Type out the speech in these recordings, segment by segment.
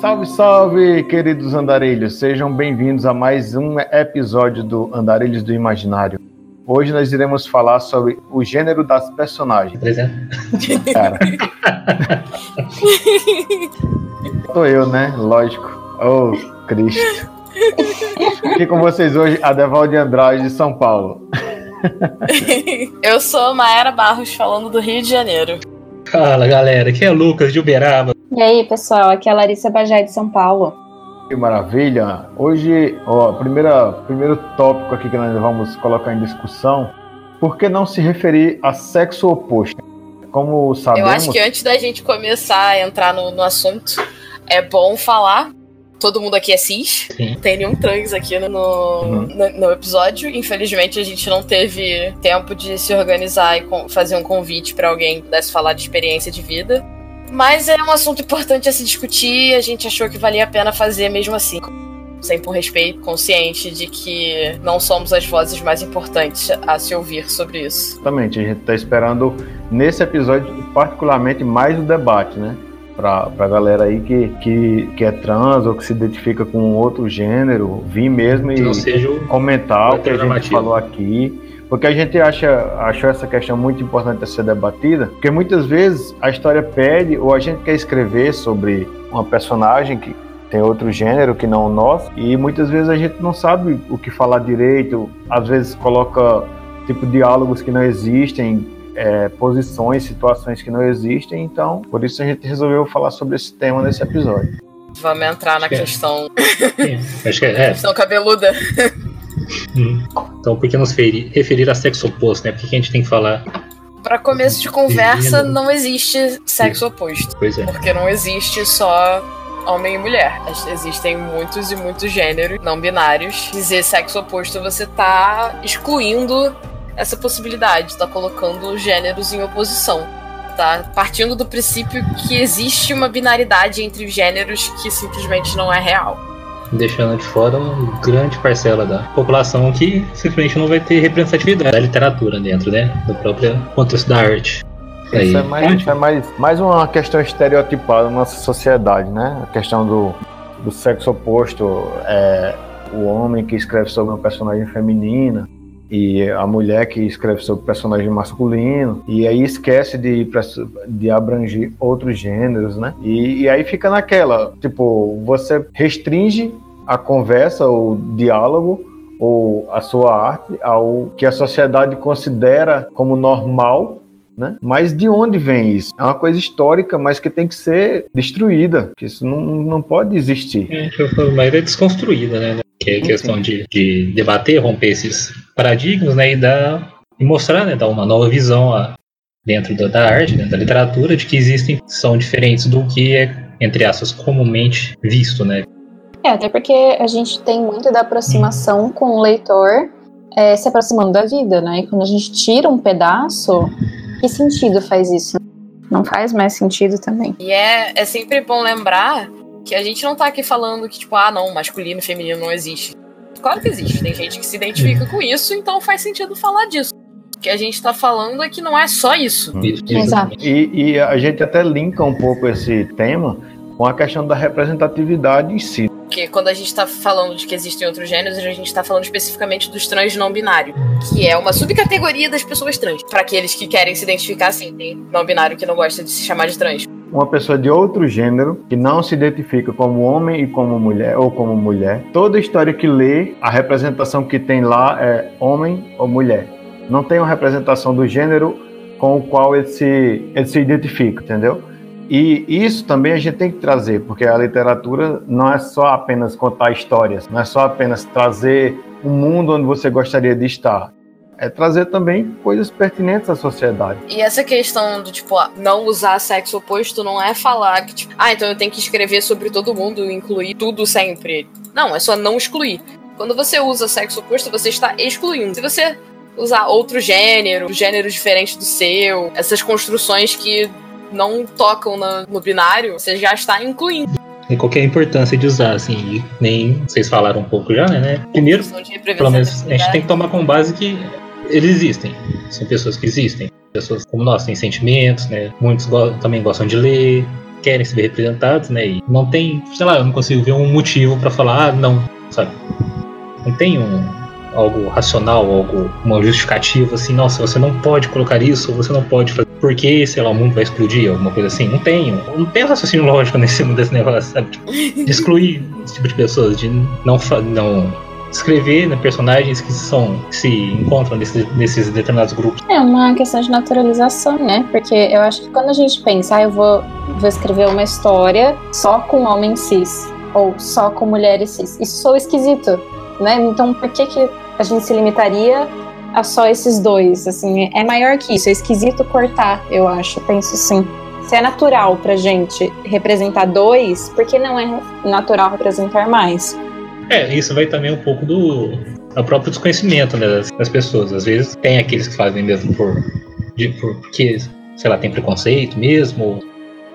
Salve, salve, queridos andarilhos! Sejam bem-vindos a mais um episódio do Andarilhos do Imaginário. Hoje nós iremos falar sobre o gênero das personagens. Presente. Cara. Sou eu, né? Lógico. Oh, Cristo. Aqui com vocês hoje, a Devalde Andrade de São Paulo. Eu sou Maera Barros, falando do Rio de Janeiro. Fala galera, aqui é Lucas de Uberaba. E aí, pessoal, aqui é a Larissa Bajai de São Paulo. Que maravilha! Hoje, ó, primeira, primeiro tópico aqui que nós vamos colocar em discussão, por que não se referir a sexo oposto? Como sabemos... Eu acho que antes da gente começar a entrar no, no assunto, é bom falar todo mundo aqui é cis. Sim. Não tem nenhum trans aqui no, Uhum. no, no episódio. Infelizmente, a gente não teve tempo de se organizar e fazer um convite pra alguém que pudesse falar de experiência de vida. Mas é um assunto importante a se discutir e a gente achou que valia a pena fazer mesmo assim. Sempre um respeito consciente de que não somos as vozes mais importantes a se ouvir sobre isso. Exatamente, a gente está esperando nesse episódio, particularmente, mais o debate, né? Pra, pra galera aí que, que, que é trans ou que se identifica com outro gênero, vir mesmo e seja comentar o que a gente falou aqui. Porque a gente acha, achou essa questão muito importante a ser debatida, porque muitas vezes a história pede, ou a gente quer escrever sobre uma personagem que tem outro gênero que não o nosso, e muitas vezes a gente não sabe o que falar direito, às vezes coloca tipo diálogos que não existem, é, posições, situações que não existem, então por isso a gente resolveu falar sobre esse tema nesse episódio. Vamos entrar na Acho que é. questão, Acho que é. é. questão cabeluda. Hum. Então, por que nos feri- referir a sexo oposto, né? Por que que a gente tem que falar? Pra começo de conversa, Gênero. não existe sexo oposto. Pois é. Porque não existe só homem e mulher. Existem muitos e muitos gêneros não binários. Dizer sexo oposto, você tá excluindo essa possibilidade, tá colocando gêneros em oposição. Tá partindo do princípio que existe uma binaridade entre os gêneros que simplesmente não é real. Deixando de fora uma grande parcela da população que simplesmente não vai ter representatividade da literatura dentro, né? Do próprio contexto da arte. Isso é, mais, isso é mais, mais uma questão estereotipada na nossa sociedade, né? A questão do, do sexo oposto, é, o homem que escreve sobre uma personagem feminina e a mulher que escreve sobre personagem masculino, e aí esquece de, de abranger outros gêneros, né? E, e aí fica naquela, tipo, você restringe a conversa, o diálogo, ou a sua arte ao que a sociedade considera como normal né? Mas de onde vem isso? É uma coisa histórica, mas que tem que ser destruída, que isso não, não pode existir. É, falo, mas é desconstruída, né? Que é questão de, de debater, romper esses paradigmas, né? E dar e mostrar, né? Dar uma nova visão a, dentro da, da arte, né, da literatura, de que existem são diferentes do que é entre aspas comumente visto, né? É, até porque a gente tem muito da aproximação com o leitor é, se aproximando da vida, né? E quando a gente tira um pedaço, que sentido faz isso? Não faz mais sentido também. E é, é sempre bom lembrar que a gente não tá aqui falando que, tipo, ah, não, masculino e feminino não existe. Claro que existe, tem gente que se identifica com isso, então faz sentido falar disso. O que a gente tá falando é que não é só isso. Isso, Exato. E, e a gente até linka um pouco esse tema com a questão da representatividade em si. Porque quando a gente tá falando de que existem outros gêneros, a gente tá falando especificamente dos trans não binário, que é uma subcategoria das pessoas trans. Pra aqueles que querem se identificar assim, tem não binário que não gosta de se chamar de trans. Uma pessoa de outro gênero que não se identifica como homem e como mulher ou como mulher, toda história que lê, a representação que tem lá é homem ou mulher. Não tem uma representação do gênero com o qual ele se, ele se identifica, entendeu? E isso também a gente tem que trazer, porque a literatura não é só apenas contar histórias, não é só apenas trazer um mundo onde você gostaria de estar. É trazer também coisas pertinentes à sociedade. E essa questão do, tipo, não usar sexo oposto não é falar que, tipo, ah, então eu tenho que escrever sobre todo mundo, incluir tudo sempre. Não, é só não excluir. Quando você usa sexo oposto, você está excluindo. Se você usar outro gênero, gênero diferente do seu, essas construções que não tocam na- no binário, você já está incluindo. E qualquer importância de usar, assim, e nem vocês falaram um pouco já, né? né? Primeiro, pelo menos, a gente tem que tomar como base que eles existem. São pessoas que existem. Pessoas como nós têm sentimentos, né? Muitos go- também gostam de ler, querem se ver representados, né? E não tem, sei lá, eu não consigo ver um motivo para falar, ah, não, sabe? Não tem um, algo racional, algo, uma justificativa assim, nossa, você não pode colocar isso, você não pode fazer, porque, sei lá, o mundo vai explodir, alguma coisa assim. Não tem, não tem raciocínio lógico nesse, desse negócio, sabe? Tipo, de excluir esse tipo de pessoas, de não, não escrever né, personagens que são que se encontram nesses, nesses determinados grupos. É uma questão de naturalização, né? Porque eu acho que quando a gente pensa, ah, eu vou, vou escrever uma história só com homens cis ou só com mulheres cis, isso sou esquisito, né? Então por que que a gente se limitaria a só esses dois? Assim, é maior que isso, é esquisito cortar, eu acho, penso sim. Se é natural pra gente representar dois, por que não é natural representar mais? É, isso vai também um pouco do, do próprio desconhecimento né, das, das, pessoas. Às vezes tem aqueles que fazem mesmo por, de, por porque, sei lá, tem preconceito mesmo.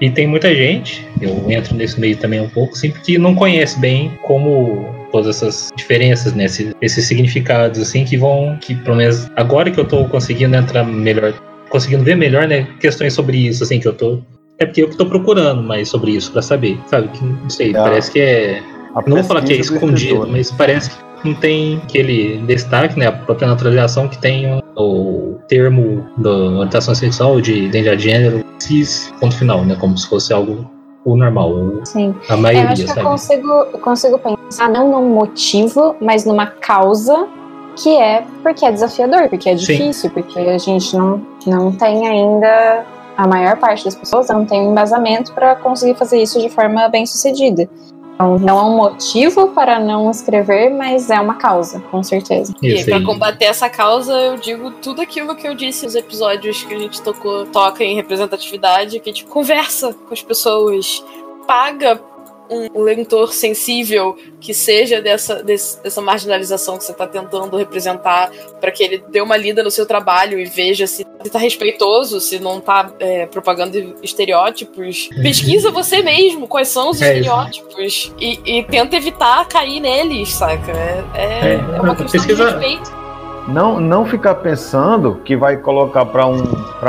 E tem muita gente, eu entro nesse meio também um pouco, sempre que não conhece bem como todas essas diferenças, né, esses, esses significados, assim, que vão, que pelo menos agora que eu tô conseguindo entrar melhor, conseguindo ver melhor, né, questões sobre isso, assim, que eu tô é porque eu que tô procurando mais sobre isso para saber, sabe? Que, não sei, é. parece que é não vou falar que é escondido, mas parece que não tem aquele destaque, né? A própria naturalização que tem o termo da orientação sexual, de identidade de gênero, cis, ponto final, né? Como se fosse algo o normal, Sim. a maioria, eu acho que sabe? Eu consigo, eu consigo pensar não num motivo, mas numa causa que é porque é desafiador, porque é difícil, Sim. porque a gente não, não tem ainda, a maior parte das pessoas não tem um embasamento para conseguir fazer isso de forma bem sucedida. Então, não é um motivo para não escrever, mas é uma causa, com certeza. E para combater essa causa, eu digo tudo aquilo que eu disse nos episódios que a gente tocou, toca em representatividade, que tipo, conversa com as pessoas, paga um leitor sensível que seja dessa, dessa marginalização que você está tentando representar, para que ele dê uma lida no seu trabalho e veja se está respeitoso, se não está é, propagando estereótipos. Uhum. Pesquisa você mesmo quais são os é estereótipos e, e, tenta evitar cair neles, saca? É, é, é uma questão pesquisa... de respeito. Não, não ficar pensando que vai colocar para um,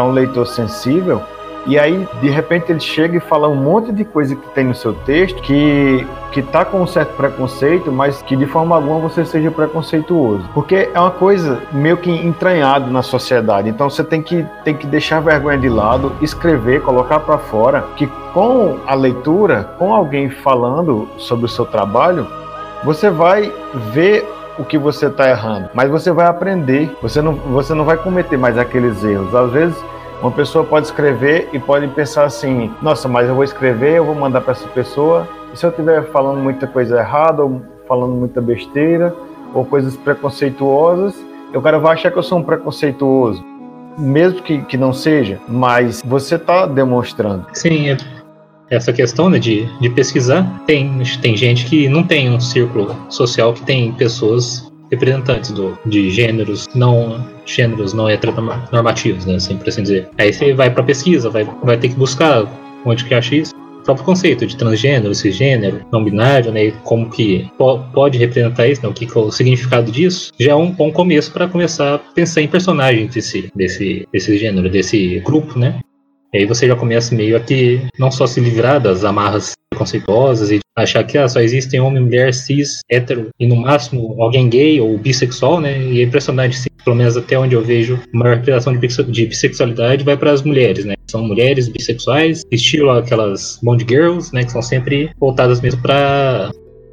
um leitor sensível e aí, de repente, ele chega e fala um monte de coisa que tem no seu texto que que tá com um certo preconceito, mas que de forma alguma você seja preconceituoso. Porque é uma coisa meio que entranhado na sociedade. Então você tem que tem que deixar a vergonha de lado, escrever, colocar para fora que com a leitura, com alguém falando sobre o seu trabalho, você vai ver o que você está errando, mas você vai aprender. Você não, você não vai cometer mais aqueles erros. Às vezes uma pessoa pode escrever e pode pensar assim: nossa, mas eu vou escrever, eu vou mandar para essa pessoa, e se eu estiver falando muita coisa errada, ou falando muita besteira, ou coisas preconceituosas, o cara vai achar que eu sou um preconceituoso. Mesmo que, que não seja, mas você está demonstrando. Sim, é essa questão né, de, de pesquisar. Tem, tem gente que não tem um círculo social que tem pessoas representantes do, de gêneros não gêneros não heteronormativos, né, sempre assim dizer. Aí você vai para pesquisa, vai, vai ter que buscar onde que acha isso. O próprio conceito de transgênero, cisgênero, não binário, né, como que po pode representar isso, né, o que, que é o significado disso, já é um bom começo para começar a pensar em personagens desse, desse, desse gênero, desse grupo, né. E aí você já começa meio a que não só se livrar das amarras preconceituosas e achar que ah, só existem homem, mulher, cis, hétero e no máximo alguém gay ou bissexual, né? E é impressionante, sim, pelo menos até onde eu vejo, a maior representação de bissexualidade vai para as mulheres, né? São mulheres bissexuais, estilo aquelas Bond Girls, né? Que são sempre voltadas mesmo para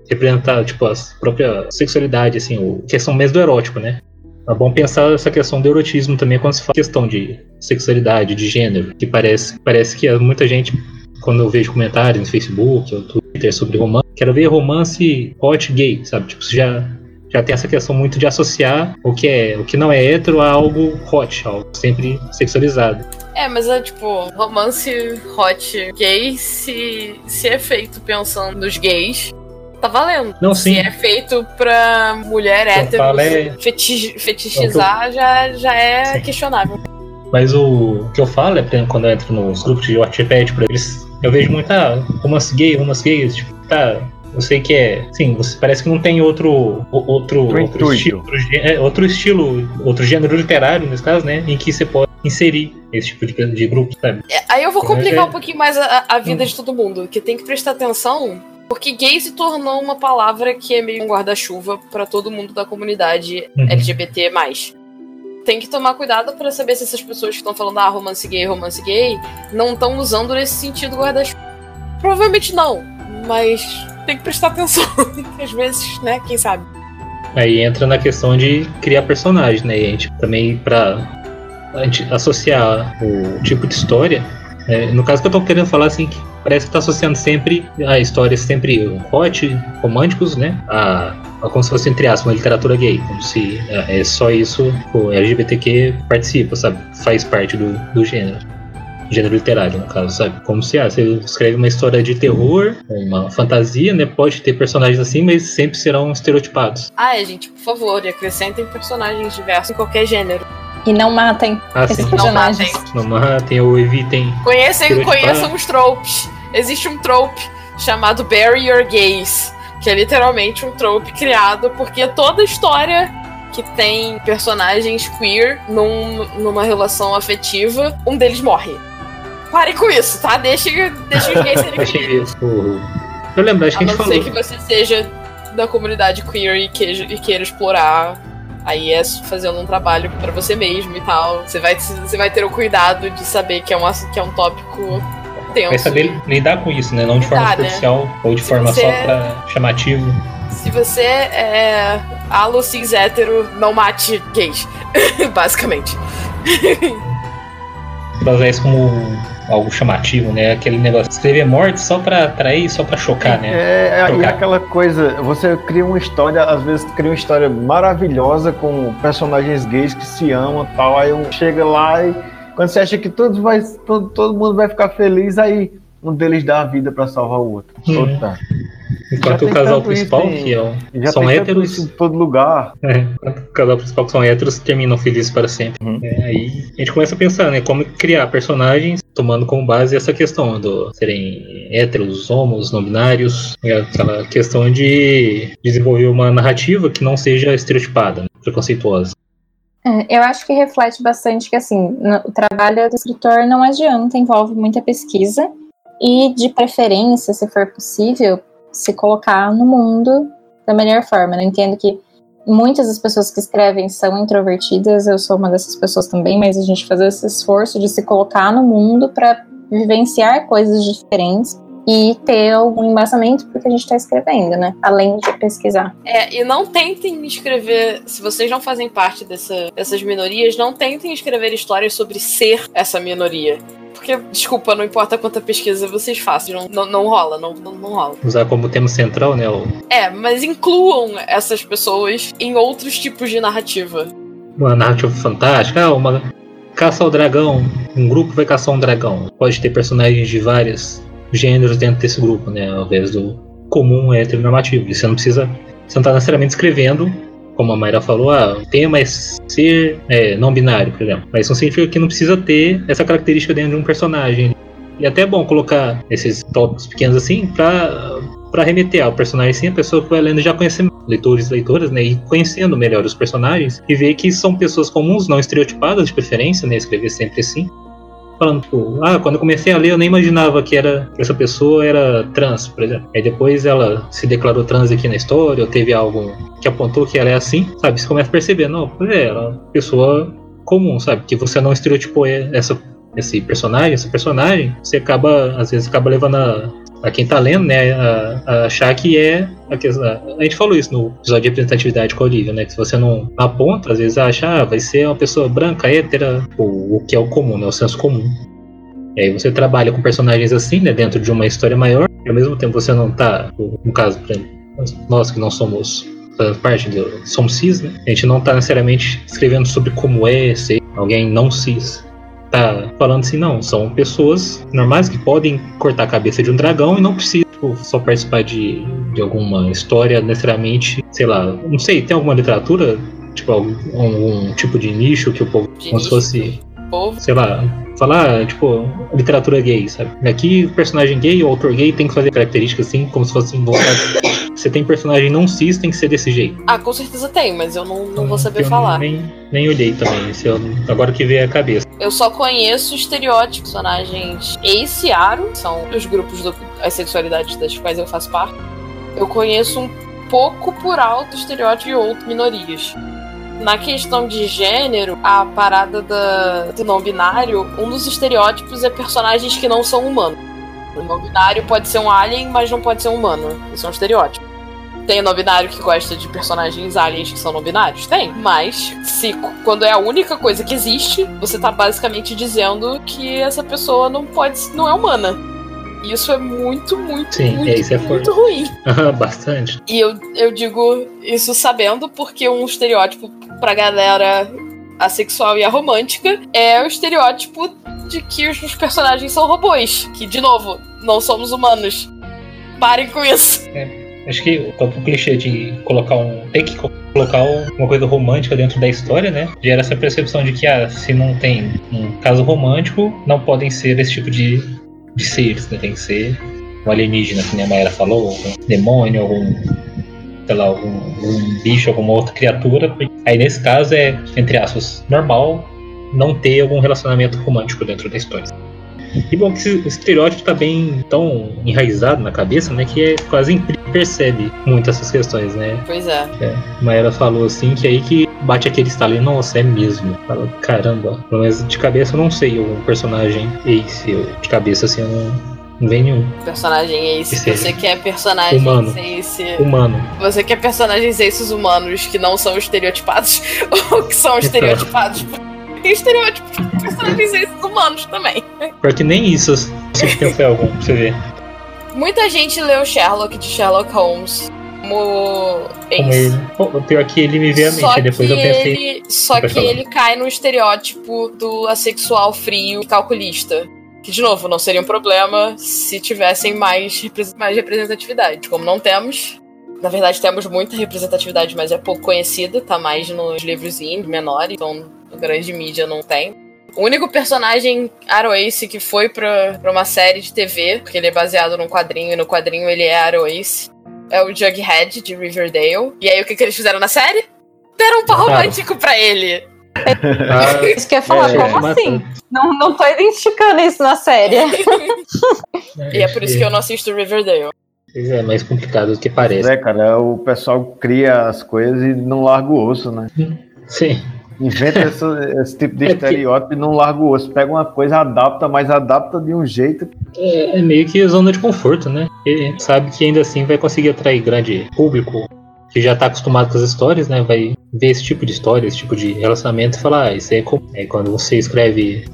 representar, tipo, a própria sexualidade, assim, o questão mesmo do erótico, né? É bom pensar essa questão do erotismo também quando se fala questão de sexualidade, de gênero, que parece, parece que muita gente quando eu vejo comentários no Facebook ou Twitter sobre romance, quero ver romance hot gay, sabe? Tipo, já já tem essa questão muito de associar o que é, o que não é hétero a algo hot, algo sempre sexualizado. É, mas é tipo, romance hot gay, se, se é feito pensando nos gays, tá valendo. Não, sim. Se é feito pra mulher hétero é... feti fetichizar, já, já é sim. questionável. Mas o que eu falo é, quando eu entro nos grupos de Wattpad, eles eu vejo muita romance gay, romance gay, tipo, tá. Eu sei que é. Sim, você parece que não tem outro. Outro, outro estilo, outro, é, outro estilo, outro gênero literário, nesse caso, né? Em que você pode inserir esse tipo de, de grupo, sabe? É, aí eu vou Mas complicar é- um pouquinho mais a, a vida de todo mundo, que tem que prestar atenção, porque gay se tornou uma palavra que é meio um guarda-chuva pra todo mundo da comunidade Uhum. LGBT+. Tem que tomar cuidado pra saber se essas pessoas que estão falando ah, romance gay, romance gay, não estão usando nesse sentido guarda-chuva. Provavelmente não, mas tem que prestar atenção. Às vezes, né, quem sabe. Aí entra na questão de criar personagens, né? E a gente também pra a gente associar o tipo de história. É, no caso que eu tô querendo falar assim, que parece que tá associando sempre a histórias sempre hot, românticos, né? A, a como se fosse entre aspas, uma literatura gay, como se é, é só isso o LGBTQ participa, sabe? Faz parte do, do gênero. Gênero literário, no caso, sabe? Como se ah, você escreve uma história de terror, uma fantasia, né? Pode ter personagens assim, mas sempre serão estereotipados. Ah, é, gente, por favor, acrescentem personagens diversos em qualquer gênero. E não matem Ah, esses sim. Não personagens. matem. Não matem ou evitem. Conhecem, conheçam os tropes. Existe um trope chamado Bury Your Gays, que é literalmente um trope criado porque toda história que tem personagens queer num- numa relação afetiva, um deles morre. Parem com isso, tá? Deixa, deixa os gays serem Achei felizes. isso. o- Eu lembro, acho A que a gente não falou. ser que você seja da comunidade queer e queira, e queira explorar. Aí é fazendo um trabalho pra você mesmo e tal. Você vai, você vai ter o cuidado de saber que é um, que é um tópico tenso. Vai saber lidar com isso, né? Não de forma Lidar, né? superficial ou de Se forma você- só pra chamativo. Se você é alo cis hétero, não mate gays. Basicamente. Usar isso como algo chamativo, né? Aquele negócio. Escrever morte só pra atrair, só pra chocar, né? É, é, aquela coisa, você cria uma história, às vezes cria uma história maravilhosa com personagens gays que se amam e tal, aí um chega lá e quando você acha que todos vai, todo, todo mundo vai ficar feliz, aí um deles dá a vida pra salvar o outro. Uhum. Puta. Enquanto o casal isso principal, em- que é Já são héteros. isso em todo lugar. É, enquanto o casal principal que são héteros terminam felizes para sempre. Uhum. É, aí a gente começa a pensar, né? Como criar personagens tomando como base essa questão do serem héteros, homos, não binários. É aquela questão de desenvolver uma narrativa que não seja estereotipada, né, preconceituosa. É, eu acho que reflete bastante que, assim, o trabalho do escritor não adianta, envolve muita pesquisa e, de preferência, se for possível, se colocar no mundo da melhor forma. Eu entendo que muitas das pessoas que escrevem são introvertidas, eu sou uma dessas pessoas também, mas a gente fazer esse esforço de se colocar no mundo para vivenciar coisas diferentes e ter algum embasamento porque a gente está escrevendo, né? Além de pesquisar. É, e não tentem escrever, se vocês não fazem parte dessa- dessas minorias, não tentem escrever histórias sobre ser essa minoria. Porque, desculpa, não importa quanta pesquisa vocês façam, não, não, não rola, não, não, não rola. Usar como tema central, né? o- É, mas incluam essas pessoas em outros tipos de narrativa. Uma narrativa fantástica, ah, uma caça ao dragão. Um grupo vai caçar um dragão. Pode ter personagens de vários gêneros dentro desse grupo, né? Ao invés do comum heteronormativo. E você não precisa. Você não está necessariamente escrevendo, como a Mayra falou, ah, tema é ser é, não binário, por exemplo. Mas isso não significa que não precisa ter essa característica dentro de um personagem. E até é bom colocar esses tópicos pequenos assim pra, pra remeter ao personagem sim, a pessoa que vai lendo já conhecer leitores e leitoras, né? E conhecendo melhor os personagens e ver que são pessoas comuns, não estereotipadas de preferência, né? Escrever sempre assim. Falando, tipo, ah, quando eu comecei a ler, eu nem imaginava que era que essa pessoa era trans, por exemplo. Aí depois ela se declarou trans aqui na história, ou teve algo que apontou que ela é assim, sabe? Você começa a perceber, não, é, ela é uma pessoa comum, sabe? Que você não estereotipou essa, esse personagem, essa personagem, você acaba, às vezes, acaba levando a, a quem tá lendo, né, a, a achar que é a, que- a, gente falou isso no episódio de representatividade com a Olivia, né, que se você não aponta, às vezes acha, ah, vai ser uma pessoa branca, hétera, o, o que é o comum, né, o senso comum. E aí você trabalha com personagens assim, né, dentro de uma história maior, e ao mesmo tempo você não tá, no caso, por exemplo, nós que não somos parte do somos cis, né, a gente não tá necessariamente escrevendo sobre como é ser alguém não cis tá falando assim, não, são pessoas normais que podem cortar a cabeça de um dragão e não precisam tipo, só participar de, de alguma história necessariamente, sei lá, não sei, tem alguma literatura, tipo, algum, algum tipo de nicho que o povo, De como se nicho. fosse, Povo. sei lá, falar, tipo, literatura gay, sabe? Aqui o personagem gay, o autor gay tem que fazer características assim, como se fossem voltadas você tem personagem não cis, tem que ser desse jeito. Ah, com certeza tem, mas eu não, não vou saber eu falar. Nem, nem olhei também, eu, agora que veio a cabeça. Eu só conheço estereótipos, personagens Ace e Aro, são os grupos do, as sexualidades das quais eu faço parte. Eu conheço um pouco por alto estereótipo e outras minorias. Na questão de gênero, a parada da, do não binário, um dos estereótipos é personagens que não são humanos. O não binário pode ser um alien, mas não pode ser um humano. Isso é um estereótipo. Tem não binário que gosta de personagens aliens que são não binários? Tem. Mas, se quando é a única coisa que existe, você tá basicamente dizendo que essa pessoa não pode. não é humana. Isso é muito, muito, Sim, muito, é, é muito ruim. Bastante. E eu, eu digo isso sabendo porque um estereótipo pra galera assexual e aromântica é o estereótipo de que os personagens são robôs. Que, de novo, não somos humanos. Parem com isso. Acho que o próprio clichê de colocar um. ter que colocar uma coisa romântica dentro da história, né? Gera essa percepção de que, ah, se não tem um caso romântico, não podem ser esse tipo de, de seres, né? Tem que ser um alienígena, que nem a Mayra falou, algum demônio, algum. sei lá, algum, algum bicho, alguma outra criatura. Aí nesse caso é, entre aspas, normal não ter algum relacionamento romântico dentro da história. E bom que esse estereótipo tá bem tão enraizado na cabeça, né? Que é quase percebe muito essas questões, né? Pois é. É, Maera falou assim que aí que bate aquele estalo nossa, é mesmo. Fala, caramba, pelo menos de cabeça eu não sei algum personagem Ace, eu, de cabeça assim eu não, não vem nenhum. Personagem Ace. Esse Você quer personagens humano. Ace. Humano. Você quer personagens Aces humanos que não são estereotipados ou que são estereotipados? Tem estereótipos de personagens humanos também. Pior que nem isso, se pensar algum, pra você ver. Muita gente leu Sherlock de Sherlock Holmes como ele. O pior que ele me veio à mente, Só depois eu pensei. ele, só que falar. ele cai no estereótipo do assexual frio e calculista. Que, de novo, não seria um problema se tivessem mais, mais representatividade. Como não temos, na verdade temos muita representatividade, mas é pouco conhecida, tá mais nos livros indie, menores, então a grande mídia não tem. O único personagem Arrow Ace que foi pra, pra uma série de TV, porque ele é baseado num quadrinho, e no quadrinho ele é Arrow Ace, é o Jughead de Riverdale. E aí o que, que eles fizeram na série? Deram um par Claro. romântico pra ele. Ah, Isso que eu ia falar, É, como mas- assim? Não, não tô identificando isso na série. E é por isso que eu não assisto Riverdale. Pois é, mais complicado do que parece. É, cara, o pessoal cria as coisas e não larga o osso, né? Sim. Inventa esse, esse tipo de É estereótipo e não larga o osso. Pega uma coisa, adapta, mas adapta de um jeito. É, é meio que zona de conforto, né? Ele sabe que ainda assim vai conseguir atrair grande público que já tá acostumado com as histórias, né? Vai ver esse tipo de história, esse tipo de relacionamento e falar, ah, isso é como. É quando você escreve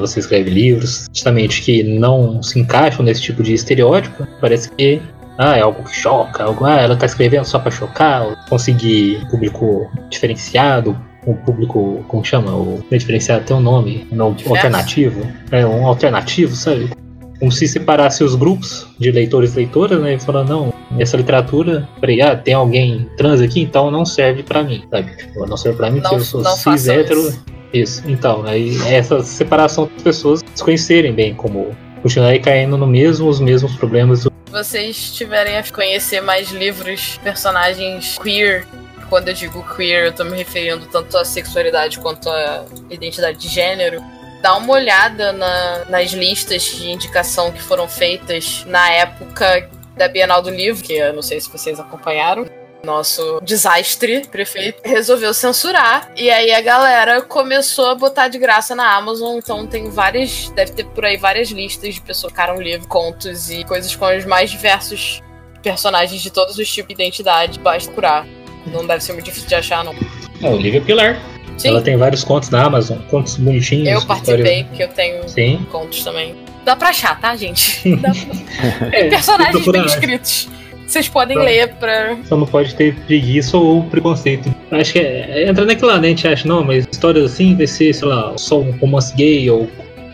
você escreve livros, justamente que não se encaixam nesse tipo de estereótipo, parece que ah, é algo que choca, algo, ah, ela tá escrevendo só pra chocar, conseguir público diferenciado, um público, como chama? O é diferenciado tem um nome, não Diverso. alternativo, é um alternativo, sabe? Como se separasse os grupos de leitores e leitoras, né? E falando, não, essa literatura, peraí, ah, tem alguém trans aqui, então não serve pra mim, sabe? Tipo, não serve pra mim porque Não- eu sou cis, hétero. isso. Isso. Então, aí essa separação das pessoas se conhecerem bem, como continuarem caindo no mesmo, os mesmos problemas Se vocês tiverem a conhecer mais livros, personagens queer, quando eu digo queer, eu tô me referindo tanto à sexualidade quanto à identidade de gênero. Dá uma olhada na- nas listas de indicação que foram feitas na época da Bienal do Livro, que eu não sei se vocês acompanharam. Nosso desastre prefeito resolveu censurar. E aí a galera começou a botar de graça na Amazon. Então tem várias. Deve ter por aí várias listas de pessoas que ficaram livro, contos e coisas com os mais diversos personagens de todos os tipos de identidade. Basta procurar. Não deve ser muito difícil de achar, não. É, Olivia Pilar. Sim, Ela tem vários contos na Amazon, contos bonitinhos. eu participei, porque eu tenho Sim. contos também. Dá pra achar, tá, gente? Dá pra... É, Personagens bem escritos. Vocês podem Tá. ler pra. Só não pode ter preguiça ou preconceito. Acho que é, entra naquilo lá, né? A gente acha, não, mas histórias assim vai ser, sei lá, só um romance gay ou,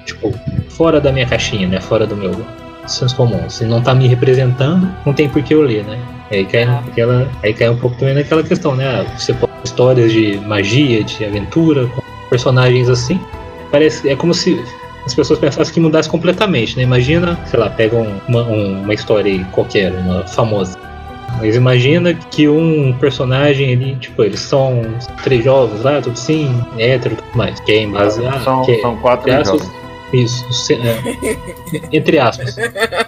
tipo, fora da minha caixinha, né? Fora do meu senso comum. Se não tá me representando, não tem por que eu ler, né? Aí cai, Ah. naquela, aí cai um pouco também naquela questão, né? Ah, Você pode histórias de magia, de aventura, com personagens assim. Parece, é como se as pessoas pensassem que mudasse completamente, né? Imagina, sei lá, pega um- uma, um- uma história aí qualquer, uma famosa. Mas imagina que um personagem ali, tipo, eles são três jovens lá, tudo sim, hétero e tudo mais. Que é em base a. São, que é, são quatro entre aspas, jovens. Isso, se- é, entre aspas.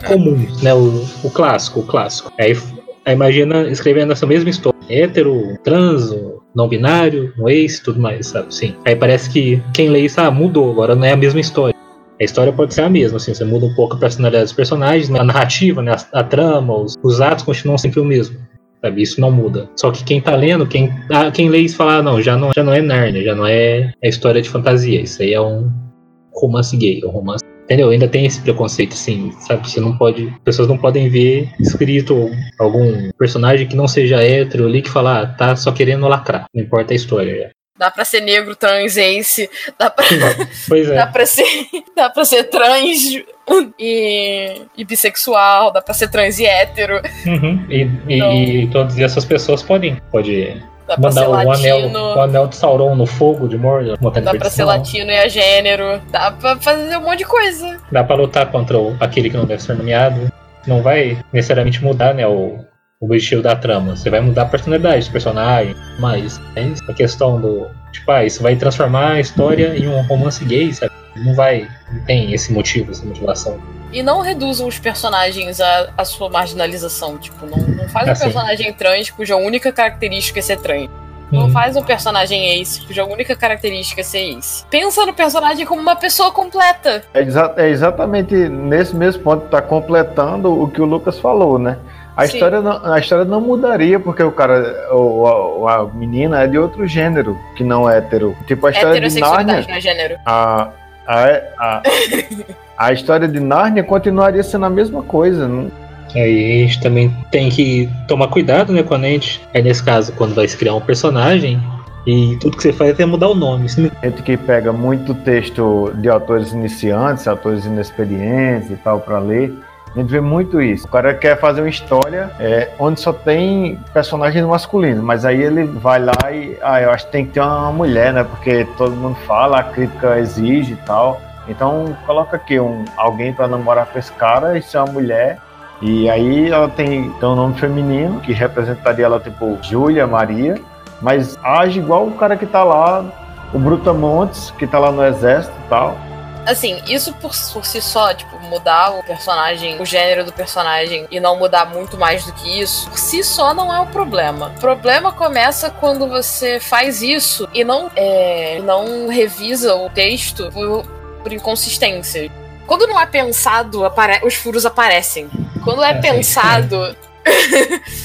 Comum, né? O, o clássico, o clássico. Aí, aí imagina escrevendo essa mesma história. Hétero, trans, não binário, um ex, tudo mais, sabe? Sim. Aí parece que quem lê isso, ah, mudou, agora não é a mesma história. A história pode ser a mesma, assim, você muda um pouco a personalidade dos personagens, mas a narrativa, né, a, a trama, os, os atos continuam sempre o mesmo. Sabe, isso não muda. Só que quem tá lendo, quem, ah, quem lê isso fala, ah, não, já não, já não é Narnia, já não é, é história de fantasia. Isso aí é um romance gay, um romance. Entendeu? Ainda tem esse preconceito, assim, sabe? Você não pode. As pessoas não podem ver escrito algum personagem que não seja hétero ali que fala, ah, tá só querendo lacrar. Não importa a história. Dá pra ser negro, trans, ace, dá pra, Pois é. dá pra, ser, dá pra ser trans e, e bissexual, dá pra ser trans e hétero, Uhum. E, e, Então- e todas essas pessoas podem. Pode dá pra ser o anel, latino, o anel de Sauron no fogo de Mordor. Dá pra ser Perdição. latino e a gênero, dá pra fazer um monte de coisa. Dá pra lutar contra o- aquele que não deve ser nomeado. Não vai necessariamente mudar, né, o, o objetivo da trama. Você vai mudar a personalidade dos personagens, mas é isso. A questão do. Tipo, ah, isso vai transformar a história em um romance gay, sabe? Não vai. Não tem esse motivo, essa motivação. E não reduzam os personagens à, à sua marginalização. Tipo, não, não faz um Assim. personagem trans cuja única característica é ser trans. Não faz um personagem ace cuja única característica é ser ace. Pensa no personagem como uma pessoa completa. É, exa- é exatamente nesse mesmo ponto que tá completando o que o Lucas falou, né? A Sim. história, não, a história não mudaria porque o cara, o, a, a menina é de outro gênero, que não é hétero. Tipo, a história de Heterossexualidade Nárnia, não é gênero. a, a, a, a história de Nárnia continuaria sendo a mesma coisa. não- Aí a gente também tem que tomar cuidado, né, quando a gente. Aí nesse caso, quando vai se criar um personagem, e tudo que você faz é mudar o nome. Não- Gente que pega muito texto de autores iniciantes, autores inexperientes e tal para ler. A gente vê muito isso. O cara quer fazer uma história é, onde só tem personagens masculinos, mas aí ele vai lá e ah, eu acho que tem que ter uma mulher, né? Porque todo mundo fala, a crítica exige e tal. Então coloca aqui um, alguém para namorar com esse cara e ser uma mulher. E aí ela tem, tem um nome feminino que representaria ela tipo Júlia, Maria, mas age igual o cara que tá lá o Brutamontes, que tá lá no exército e tal. Assim, isso por, por si só, tipo, mudar o personagem, o gênero do personagem e não mudar muito mais do que isso, por si só não é o problema. O problema começa quando você faz isso e não, é, não revisa o texto por, por inconsistência. Quando não é pensado, os furos aparecem. Quando é É, pensado,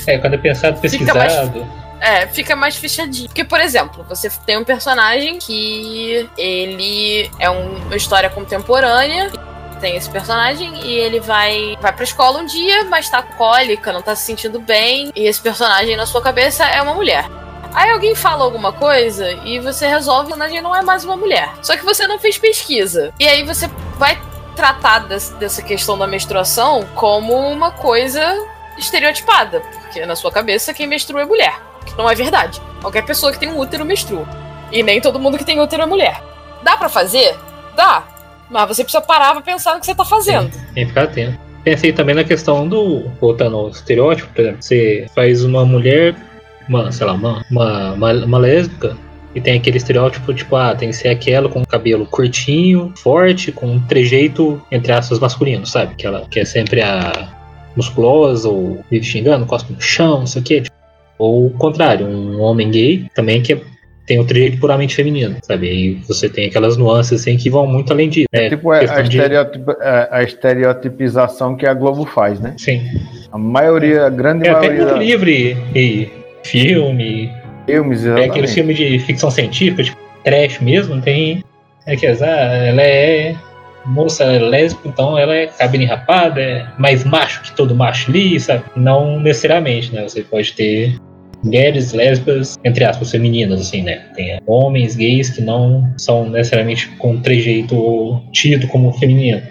É, quando é pensado, Fica mais- pesquisado. É, fica mais fechadinho. Porque, por exemplo, você tem um personagem que ele é um- uma história contemporânea. Tem esse personagem e ele vai vai pra escola um dia, mas tá cólica, não tá se sentindo bem. E esse personagem na sua cabeça é uma mulher. Aí alguém fala alguma coisa e você resolve que personagem não é mais uma mulher. Só que você não fez pesquisa. E aí você vai tratar des- dessa questão da menstruação como uma coisa estereotipada. Porque na sua cabeça quem menstrua é mulher. Que não é verdade. Qualquer pessoa que tem um útero menstrua. E nem todo mundo que tem útero é mulher. Dá pra fazer? Dá. Mas você precisa parar pra pensar no que você tá fazendo. Tem que ficar atento. Pensei também na questão do. Voltando ao estereótipo, por exemplo, você faz uma mulher, uma, sei lá, uma, uma, uma, uma lésbica, e tem aquele estereótipo, tipo, ah, tem que ser aquela com cabelo curtinho, forte, com um trejeito, entre aspas, masculino, sabe? Que ela que é sempre a musculosa, ou vive xingando, cospe no chão, não sei o quê. Tipo, ou o contrário, um homem gay também que é- tem um trejeito puramente feminino, sabe? Aí você tem aquelas nuances assim que vão muito além disso. né? tipo, é a, de- estereotip- é a estereotipização que a Globo faz, né? Sim. A maioria, a grande É, até maioria dos livre e filme, filmes, é aquele filme de ficção científica, tipo, trash mesmo, tem. É que ah, ela é moça ela é lésbica, então ela é cabine rapada, é mais macho que todo macho ali, sabe? Não necessariamente, né? Você pode ter mulheres lésbicas, entre aspas, femininas, assim, né? Tem homens gays que não são necessariamente com trejeito tido como feminino.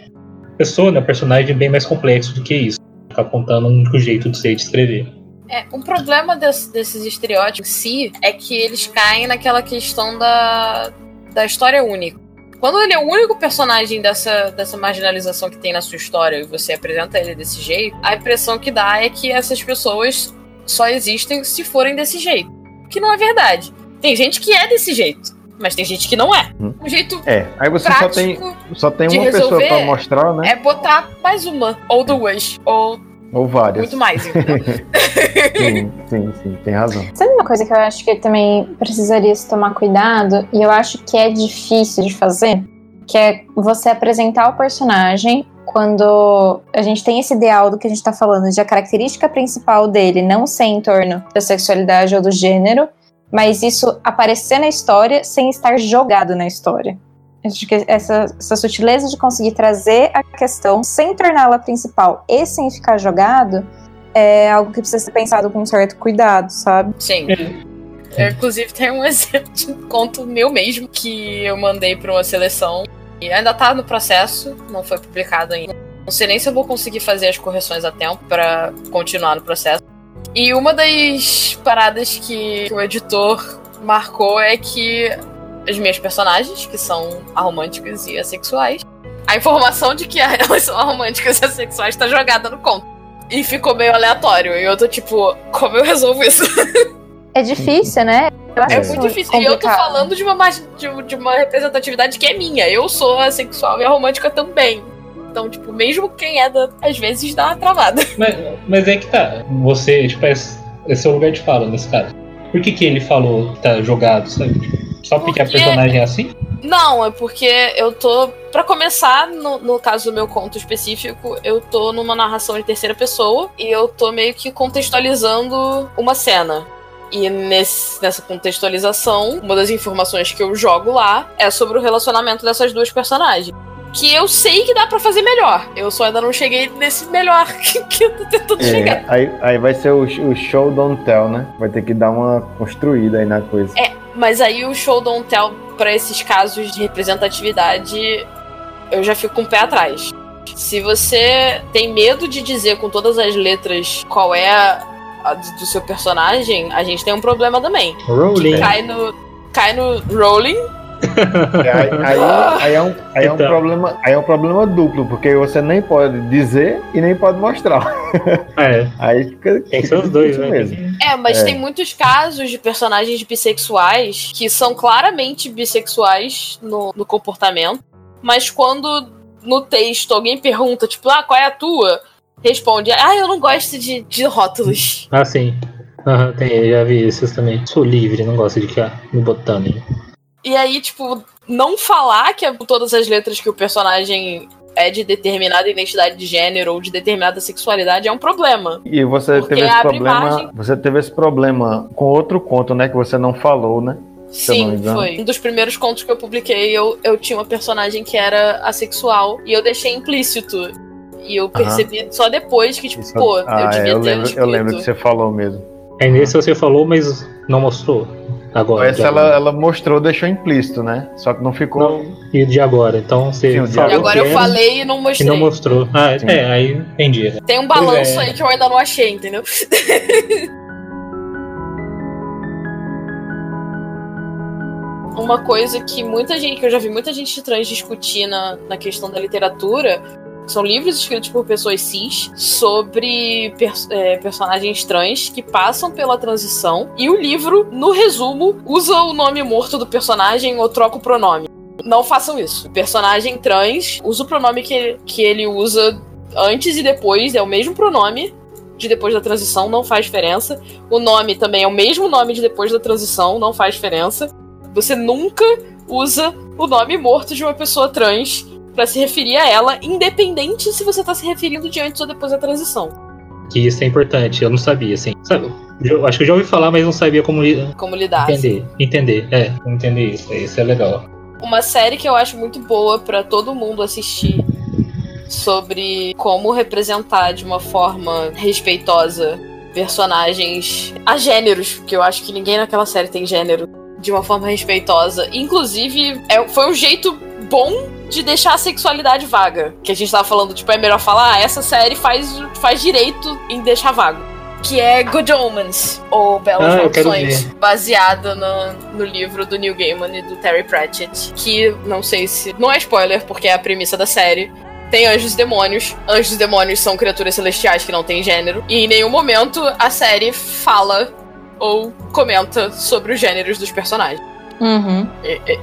Pessoa, né? Personagem bem mais complexo do que isso. Ficar apontando um único jeito de ser e de escrever. É, um problema des- desses estereótipos em si é que eles caem naquela questão da, da história única. Quando ele é o único personagem dessa, dessa marginalização que tem na sua história e você apresenta ele desse jeito, a impressão que dá é que essas pessoas só existem se forem desse jeito. Que não é verdade. Tem gente que é desse jeito, mas tem gente que não é. Hum. Um jeito É, aí você só tem, só tem uma pessoa pra mostrar, né? é botar mais uma, ou duas, ou Ou várias. muito mais. entendeu? Sim, sim, sim, tem razão. Sabe uma coisa que eu acho que também precisaria se tomar cuidado, e eu acho que é difícil de fazer? Que é você apresentar o personagem quando a gente tem esse ideal do que a gente tá falando, de a característica principal dele não ser em torno da sexualidade ou do gênero, mas isso aparecer na história sem estar jogado na história. Acho que essa, essa sutileza de conseguir trazer a questão sem torná-la principal e sem ficar jogado é algo que precisa ser pensado com um certo cuidado, sabe? Sim. Eu, inclusive, tem um exemplo de um conto meu mesmo que eu mandei pra uma seleção e ainda tá no processo, não foi publicado ainda. Não sei nem se eu vou conseguir fazer as correções a tempo pra continuar no processo. E uma das paradas que o editor marcou é que as minhas personagens, que são aromânticas e assexuais, a informação de que elas são aromânticas e assexuais tá jogada no conto. E ficou meio aleatório. E eu tô tipo, como eu resolvo isso? É difícil, né? Eu acho É isso muito difícil. E eu tô complicado. falando de uma, mais- de, de uma representatividade que é minha. Eu sou assexual e aromântica também. Então, tipo, mesmo quem é da, às vezes dá uma travada. Mas, mas é que tá. Você, tipo, esse é seu lugar de fala nesse caso. Por que, que ele falou que tá jogado, sabe? Só porque, a Porque- personagem é assim? Não, é porque eu tô. Pra começar, no, no caso do meu conto específico, eu tô numa narração de terceira pessoa e eu tô meio que contextualizando uma cena. E nesse, nessa contextualização, uma das informações que eu jogo lá é sobre o relacionamento dessas duas personagens. Que eu sei que dá pra fazer melhor. Eu só ainda não cheguei nesse melhor que, que eu tô tentando chegar. É, aí, aí vai ser o, o show don't tell, né? Vai ter que dar uma construída aí na coisa. É, mas aí o show don't tell pra esses casos de representatividade, eu já fico com o pé atrás. Se você tem medo de dizer com todas as letras qual é a, do seu personagem, a gente tem um problema também. Rolling. Cai no cai no rolling. É, aí, aí- aí é um, aí é um Então. problema, aí é um problema duplo, porque você nem pode dizer e nem pode mostrar. É, Aí fica. tem que ser os dois, né? mesmo. É, mas É. tem muitos casos de personagens bissexuais que são claramente bissexuais no, no comportamento, mas quando no texto alguém pergunta, tipo, ah, qual é a tua? Responde, ah, eu não gosto de, de rótulos. Ah, sim. Aham, tem, eu já vi esses também. Sou livre, não gosto de ficar me botando. hein? E aí, tipo, não falar que é todas as letras que o personagem é de determinada identidade de gênero ou de determinada sexualidade é um problema. E você teve esse problema. margem. Você teve esse problema com outro conto, né? Que você não falou, né? Sim, foi. Um dos primeiros contos que eu publiquei, eu, eu tinha uma personagem que era assexual e eu deixei implícito. E eu percebi só depois que, tipo, Isso- pô, ah, eu devia é, eu ter lembro, escrito. eu lembro que você falou mesmo. Aí nesse você falou, mas não mostrou. Agora. Essa ela, agora. ela mostrou, deixou implícito, né? Só que não ficou. Não, e de agora. Então você Sim, de E agora que eu falei e não e mostrei. não mostrou. Ah, Sim. é, aí entendi. Tem um balanço é. aí que eu ainda não achei, entendeu? Uma coisa que muita gente, que eu já vi muita gente trans discutir na, na questão da literatura, são livros escritos por pessoas cis sobre pers- é, personagens trans que passam pela transição e o livro, no resumo, usa o nome morto do personagem ou troca o pronome. Não façam isso. O personagem trans usa o pronome que ele, que ele usa antes e depois, é o mesmo pronome de depois da transição, não faz diferença. O nome também é o mesmo nome de depois da transição, não faz diferença. Você nunca usa o nome morto de uma pessoa trans pra se referir a ela, independente se você tá se referindo de antes ou depois da transição. Que isso é importante, eu não sabia, assim. Sabe, eu acho que eu já ouvi falar, mas não sabia como li- Como lidar. assim. entender. Entender, é, entender isso. Isso é legal. Uma série que eu acho muito boa pra todo mundo assistir sobre como representar de uma forma respeitosa personagens a gêneros, porque eu acho que ninguém naquela série tem gênero de uma forma respeitosa. Inclusive, é, foi um jeito bom de deixar a sexualidade vaga. Que a gente tava falando, tipo, é melhor falar, ah, essa série faz, faz direito em deixar vago. Que é Good Omens, ou Belas Ah, Maldições, baseada no, no livro do Neil Gaiman e do Terry Pratchett. Que não sei se. Não é spoiler, porque é a premissa da série. tem anjos e demônios. Anjos e demônios são criaturas celestiais que não têm gênero. E em nenhum momento a série fala ou comenta sobre os gêneros dos personagens. Uhum.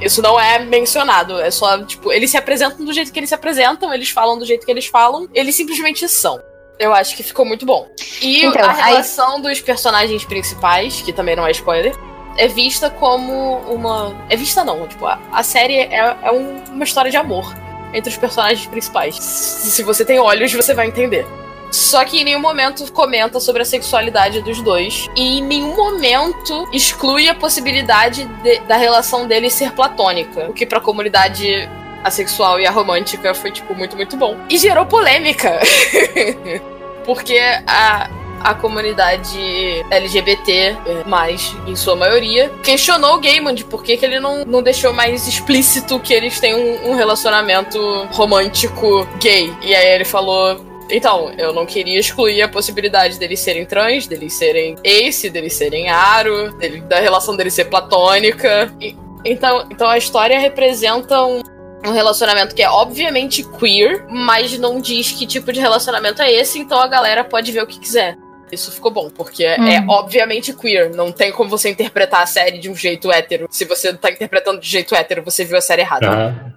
Isso não é mencionado. É só, tipo, eles se apresentam do jeito que eles se apresentam, eles falam do jeito que eles falam, eles simplesmente são. Eu acho que ficou muito bom. E Então, a aí- relação dos personagens principais, que também não é spoiler, é vista como uma. É vista não, tipo, a, a série é, é um- uma história de amor entre os personagens principais. Se se você tem olhos, você vai entender. Só que em nenhum momento comenta sobre a sexualidade dos dois. E em nenhum momento exclui a possibilidade de- da relação deles ser platônica. O que pra comunidade assexual e a romântica foi, tipo, muito, muito bom. E gerou polêmica. Porque a, a comunidade LGBT, eh, mais em sua maioria, questionou o Gaiman por que, que ele não, não deixou mais explícito que eles têm um, um relacionamento romântico gay. E aí ele falou. Então, eu não queria excluir a possibilidade deles serem trans, deles serem ace, deles serem aro, dele- da relação deles ser platônica. E- então, então a história representa um, um relacionamento que é obviamente queer, mas não diz que tipo de relacionamento é esse, então a galera pode ver o que quiser. Isso ficou bom, porque é Uhum. obviamente queer. Não tem como você interpretar a série de um jeito hétero. Se você tá interpretando de jeito hétero, você viu a série errada. Ah,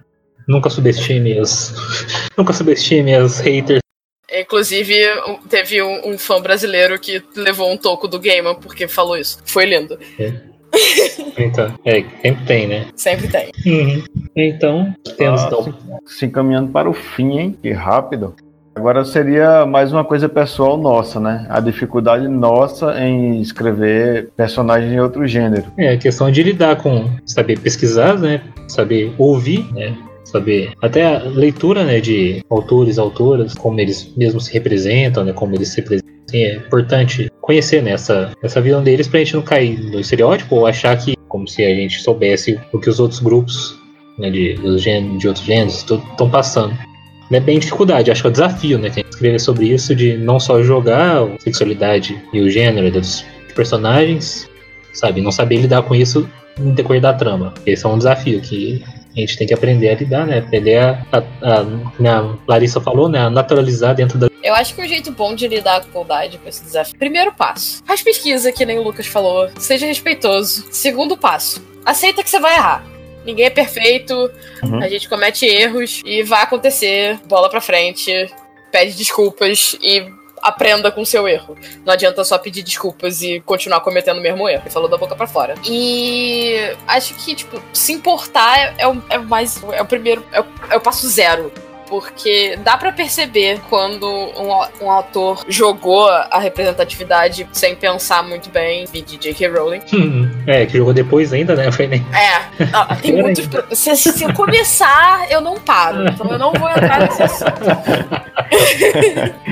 nunca subestime os. nunca subestime os haters. Inclusive, teve um, um fã brasileiro que levou um toco do Gaiman porque falou isso. Foi lindo. Então, é, sempre tem, né? Sempre tem. Uhum. Então, temos Ah, então. se, se encaminhando para o fim, hein? Que rápido. Agora seria mais uma coisa pessoal nossa, né? A dificuldade nossa em escrever personagens de outro gênero. É a questão de lidar com saber pesquisar, né? Saber ouvir, né? Saber até a leitura, né? De autores, autoras, como eles mesmos se representam, né? Como eles se representam. É importante conhecer né, essa, visão deles pra gente não cair no estereótipo ou achar que, como se a gente soubesse o que os outros grupos né, de, dos gêneros, de outros gêneros estão passando. É bem dificuldade, acho que é o desafio, né? Escrever sobre isso, de não só jogar a sexualidade e o gênero dos personagens, sabe? Não saber lidar com isso no decorrer da trama. Esse é um desafio que a gente tem que aprender a lidar, né? Aprender a, a, a, a Larissa falou, né? A naturalizar dentro da. Eu acho que o jeito bom de lidar com dificuldade com esse desafio. Primeiro passo, faz pesquisa, que nem o Lucas falou. Seja respeitoso. Segundo passo, aceita que você vai errar. Ninguém é perfeito, Uhum. a gente comete erros e vai acontecer. Bola pra frente, pede desculpas e aprenda com o seu erro. Não adianta só pedir desculpas e continuar cometendo o mesmo erro. Ele falou da boca pra fora. E acho que, tipo, se importar é, é o, é mais. É o primeiro. É o, é o passo zero. Porque dá pra perceber quando um, um autor jogou a representatividade sem pensar muito bem, de J.K. Rowling. É, que jogou depois ainda, né? Foi nem. É, tem muitos. pro- Se, se eu começar, eu não paro. Então eu não vou entrar nesse assunto.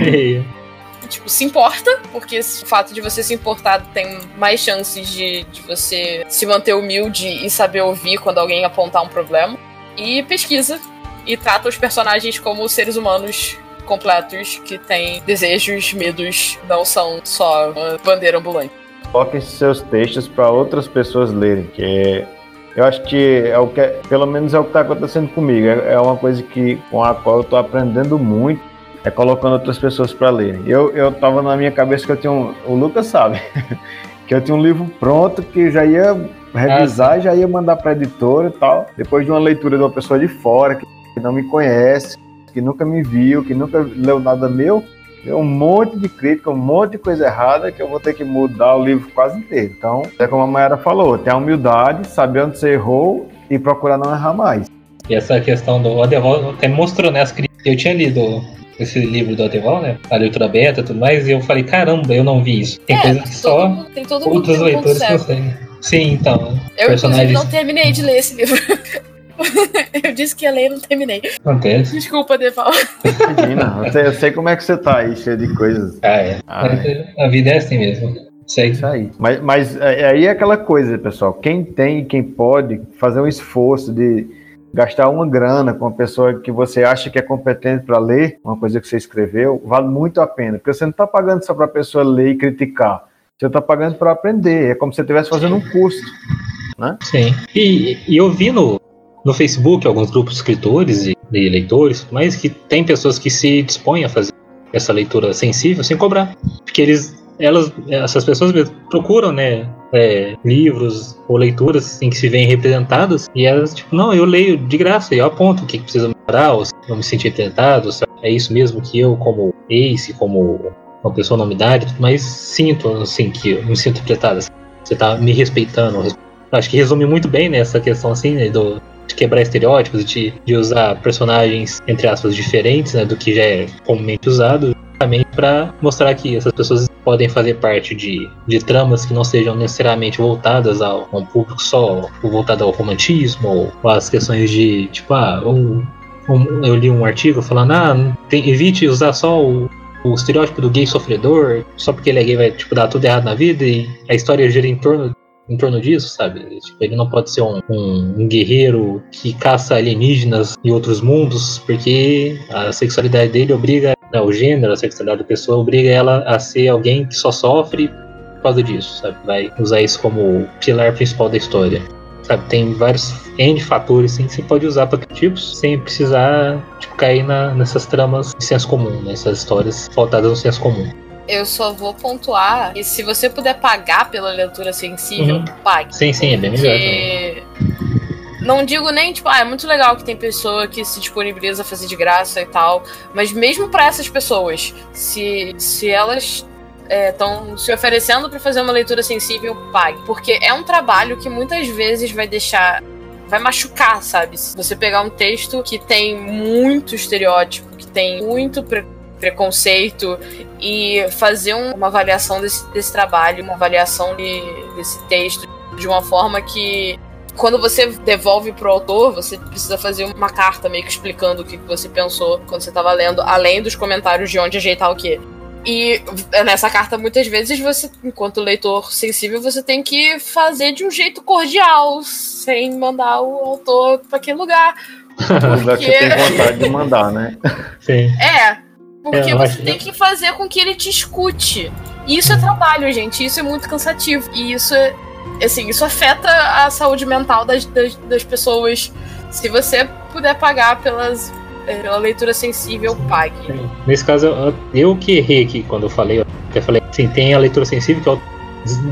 tipo, se importa, porque o fato de você se importar tem mais chances de, de você se manter humilde e saber ouvir quando alguém apontar um problema. E pesquisa. E trata os personagens como seres humanos completos que têm desejos, medos, não são só uma bandeira ambulante. Coloque seus textos para outras pessoas lerem, que eu acho que é o que, é- pelo menos é o que está acontecendo comigo. É, é uma coisa que com a qual eu estou aprendendo muito, é colocando outras pessoas para lerem. Eu eu tava na minha cabeça que eu tinha um, o Lucas sabe, que eu tinha um livro pronto que já ia revisar, já ia mandar para editora e tal. Depois de uma leitura de uma pessoa de fora que não me conhece, que nunca me viu, que nunca leu nada meu, um monte de crítica, um monte de coisa errada que eu vou ter que mudar o livro quase inteiro. Então, é como a Mayara falou, ter a humildade, saber onde você errou e procurar não errar mais. E essa questão do Adeval até mostrou, né? As críticas. Eu tinha lido esse livro do Adeval, né? A leitura beta e tudo mais, e eu falei, caramba, eu não vi isso. Tem É, coisa que todo só mundo- tem todo mundo outros ponto leitores conseguem. Sim, então. Eu, inclusive, personagens não terminei de ler esse livro. eu disse que ia ler e não terminei. acontece. Desculpa, Deval. Imagina, eu sei, eu sei como é que você tá aí, cheio de coisas. Ah, é. Ah, A vida é assim mesmo. Segue. Isso aí. Mas, mas é, aí é aquela coisa, pessoal. Quem tem e quem pode fazer um esforço de gastar uma grana com uma pessoa que você acha que é competente para ler uma coisa que você escreveu, vale muito a pena. Porque você não está pagando só para a pessoa ler e criticar. Você está pagando para aprender. É como se você estivesse fazendo um curso. Sim. E, e eu vi no, no Facebook alguns grupos de escritores e de leitores, mas que tem pessoas que se dispõem a fazer essa leitura sensível sem cobrar, porque eles elas, essas pessoas procuram, né, é, livros ou leituras em que se veem representadas e elas, tipo, não, eu leio de graça e eu aponto o que, que precisa melhorar, ou se não me sentir representado, se é isso mesmo que eu, como ace, como uma pessoa na idade, mas sinto, assim, que eu me sinto interpretada. Você tá me respeitando. Acho que resume muito bem nessa né, questão, assim, né, do, de quebrar estereótipos, de, de usar personagens, entre aspas, diferentes, né, do que já é comumente usado, justamente para mostrar que essas pessoas podem fazer parte de, de tramas que não sejam necessariamente voltadas ao, a um público só, ou voltado ao romantismo, ou, às questões de, tipo, ah, um, um, eu li um artigo falando, ah, tem, evite usar só o, o estereótipo do gay sofredor, só porque ele é gay vai, tipo, dar tudo errado na vida, e a história gira em torno em torno disso, sabe? Tipo, ele não pode ser um, um, um, guerreiro que caça alienígenas e outros mundos, porque a sexualidade dele obriga, né, o gênero, a sexualidade da pessoa obriga ela a ser alguém que só sofre por causa disso, sabe? Vai usar isso como pilar principal da história. Sabe, tem vários N fatores sim, que você pode usar para tipos sem precisar tipo, cair na, nessas tramas de senso comum, nessas histórias faltadas no senso comum. Eu só vou pontuar que se você puder pagar pela leitura sensível, uhum. pague. Sim, sim, é bem melhor. Porque... Não digo nem, tipo, ah, é muito legal que tem pessoa que se disponibiliza a fazer de graça e tal. Mas mesmo para essas pessoas, se, se elas estão é, se oferecendo para fazer uma leitura sensível, pague. Porque é um trabalho que muitas vezes vai deixar. Vai machucar, sabe? Se você pegar um texto que tem muito estereótipo, que tem muito pre preconceito e fazer um, uma avaliação desse, desse trabalho, uma avaliação de, desse texto de uma forma que quando você devolve pro autor, você precisa fazer uma carta meio que explicando o que você pensou quando você estava lendo, além dos comentários de onde ajeitar o quê. E nessa carta, muitas vezes, você, enquanto leitor sensível, você tem que fazer de um jeito cordial, sem mandar o autor para aquele lugar. Porque... Você tem vontade de mandar, né? Sim. É, porque é, você tem que fazer com que ele te escute. E isso é trabalho, gente. Isso é muito cansativo. E isso é. Assim, isso afeta a saúde mental das, das, das pessoas. Se você puder pagar pelas, é, pela leitura sensível, pague. Nesse caso, eu, que errei aqui quando eu falei. Eu até falei assim: tem a leitura sensível que eu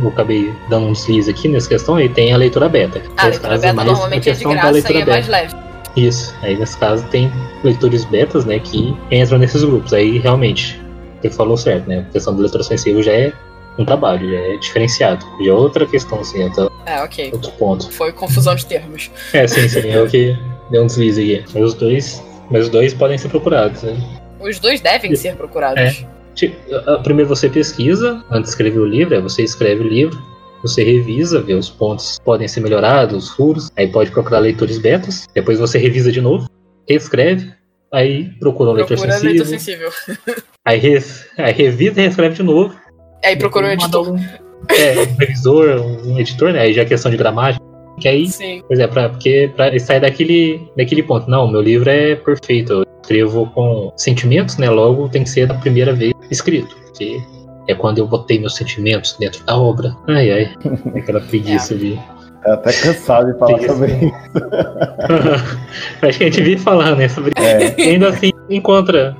eu acabei dando um deslize aqui nessa questão e tem a leitura beta. A leitura beta é normalmente é de graça e é mais leve. Isso. Aí nesse caso tem leitores betas, né, que entram nesses grupos. Aí realmente, você falou certo, né? A questão do leitor sensível já é um trabalho, é diferenciado. Já é outra questão, assim, então, é, ok. outro ponto. Foi confusão de termos. É, sim, sim, é o que deu um deslize aqui. Mas os dois, mas os dois podem ser procurados, né? Os dois devem ser procurados. É. Primeiro você pesquisa, antes de escrever o livro, é você escreve o livro, você revisa, vê os pontos que podem ser melhorados, os furos, aí pode procurar leitores betas, depois você revisa de novo, reescreve, aí procura um leitor sensível. Leitor sensível. aí, res, aí revisa e reescreve de novo. Aí procura um editor. é, um revisor, um editor, né? Aí já é questão de gramática. Que aí, Sim. pois é, pra, porque pra sair daquele, daquele ponto, não, meu livro é perfeito, eu escrevo com sentimentos, né? Logo tem que ser da primeira vez escrito. Porque é quando eu botei meus sentimentos dentro da obra. Ai, ai. Aquela preguiça é. de. É até cansado de falar sobre isso. Acho que a gente vive falando, né? Sobre é. E ainda assim encontra.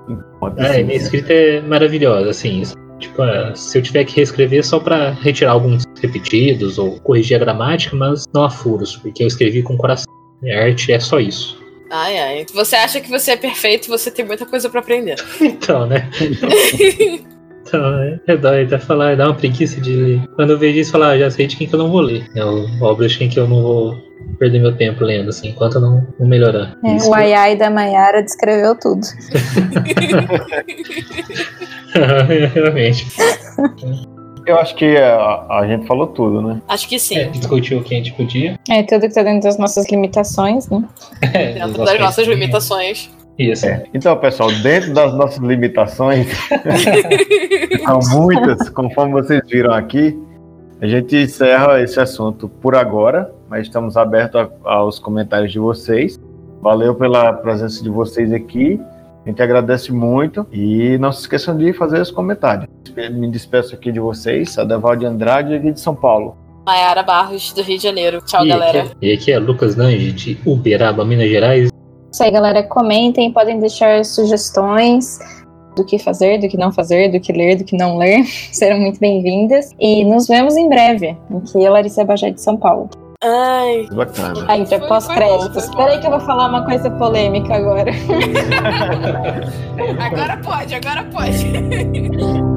É, minha escrita é maravilhosa, assim. Tipo, é, se eu tiver que reescrever só para retirar alguns repetidos ou corrigir a gramática, mas não há furos, porque eu escrevi com coração. A arte é só isso. Ai, ai. Você acha que você é perfeito, você tem muita coisa para aprender. então, né? Então, é, é doido, é falar, dá uma preguiça de ler. Quando eu vejo isso, falar, ah, já sei de quem que eu não vou ler. É obras de quem que eu não vou perder meu tempo lendo, assim, enquanto eu não, não melhorar. É, o Ayai da Maiara descreveu tudo. Realmente. Eu acho que a, a, gente falou tudo, né? Acho que sim. É, discutiu o que a gente podia. É, tudo que tá dentro das nossas limitações, né? É, dentro das nossas limitações. Isso. É. Então, pessoal, dentro das nossas limitações, são muitas, conforme vocês viram aqui, a gente encerra esse assunto por agora, mas estamos abertos a, aos comentários de vocês. Valeu pela presença de vocês aqui. A gente agradece muito e não se esqueçam de fazer os comentários. Me despeço aqui de vocês, Adeval de Andrade, aqui de São Paulo. Maiara Barros, do Rio de Janeiro. Tchau, e galera. Aqui, e aqui é Lucas Nange, de Uberaba, Minas Gerais. Isso aí, galera. Comentem, podem deixar sugestões do que fazer, do que não fazer, do que ler, do que não ler. Serão muito bem-vindas. E nos vemos em breve. Aqui é Larissa Bajé de São Paulo. Ai. Bacana. Aí, pra pós-créditos. Espera aí que eu vou falar uma coisa polêmica agora. agora pode, agora pode.